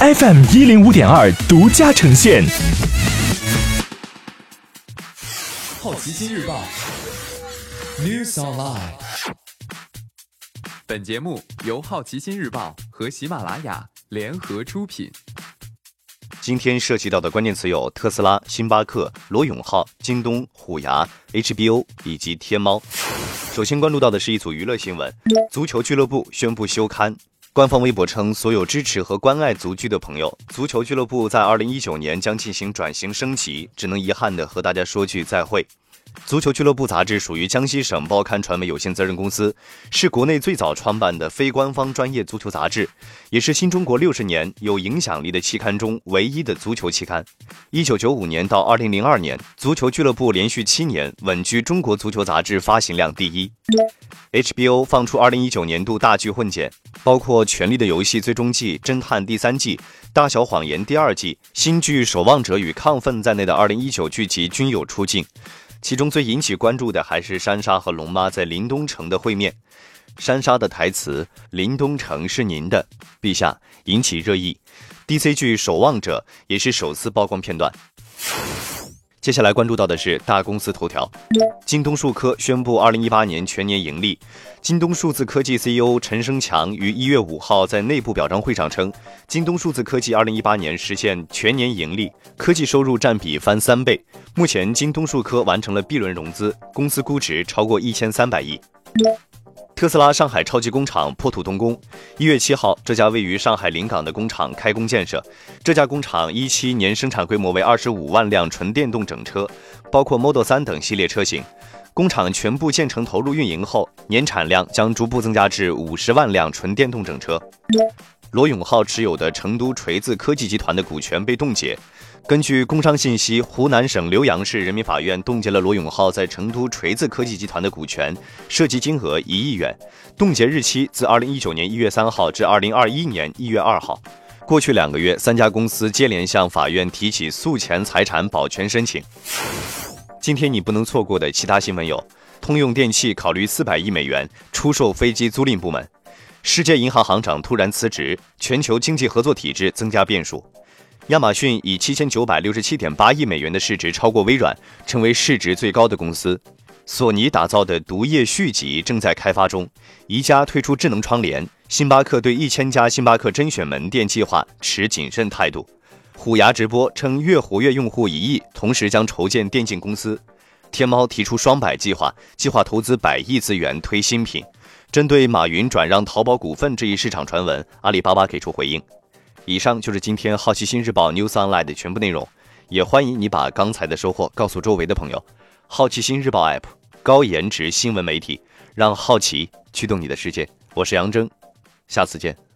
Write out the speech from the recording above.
FM 一零五点二独家呈现。好奇心日报，News Online。本节目由好奇心日报和喜马拉雅联合出品。今天涉及到的关键词有特斯拉、星巴克、罗永浩、京东、虎牙、HBO 以及天猫。首先关注到的是一组娱乐新闻：足球俱乐部宣布休刊。官方微博称，所有支持和关爱足俱的朋友，足球俱乐部在二零一九年将进行转型升级，只能遗憾的和大家说句再会。足球俱乐部杂志属于江西省报刊传媒有限责任公司，是国内最早创办的非官方专业足球杂志，也是新中国六十年有影响力的期刊中唯一的足球期刊。一九九五年到二零零二年，足球俱乐部连续七年稳居中国足球杂志发行量第一。HBO 放出二零一九年度大剧混剪，包括《权力的游戏》最终季、《侦探》第三季、《大小谎言》第二季、新剧《守望者与亢奋》在内的二零一九剧集均有出镜。其中最引起关注的还是珊莎和龙妈在林东城的会面。珊莎的台词“林东城是您的，陛下”引起热议。DC 剧《守望者》也是首次曝光片段。接下来关注到的是大公司头条，京东数科宣布二零一八年全年盈利。京东数字科技 CEO 陈生强于一月五号在内部表彰会上称，京东数字科技二零一八年实现全年盈利，科技收入占比翻三倍。目前，京东数科完成了 B 轮融资，公司估值超过一千三百亿。特斯拉上海超级工厂破土动工。一月七号，这家位于上海临港的工厂开工建设。这家工厂一期年生产规模为二十五万辆纯电动整车，包括 Model 3等系列车型。工厂全部建成投入运营后，年产量将逐步增加至五十万辆纯电动整车。罗永浩持有的成都锤子科技集团的股权被冻结。根据工商信息，湖南省浏阳市人民法院冻结了罗永浩在成都锤子科技集团的股权，涉及金额一亿元。冻结日期自二零一九年一月三号至二零二一年一月二号。过去两个月，三家公司接连向法院提起诉前财产保全申请。今天你不能错过的其他新闻有：通用电气考虑四百亿美元出售飞机租赁部门；世界银行行长突然辞职；全球经济合作体制增加变数；亚马逊以七千九百六十七点八亿美元的市值超过微软，成为市值最高的公司；索尼打造的毒液续集正在开发中；宜家推出智能窗帘；星巴克对一千家星巴克甄选门店计划持谨慎态度。虎牙直播称月活跃用户一亿，同时将筹建电竞公司。天猫提出双百计划，计划投资百亿资源推新品。针对马云转让淘宝股份这一市场传闻，阿里巴巴给出回应。以上就是今天好奇心日报 News Online 的全部内容，也欢迎你把刚才的收获告诉周围的朋友。好奇心日报 App，高颜值新闻媒体，让好奇驱动你的世界。我是杨征，下次见。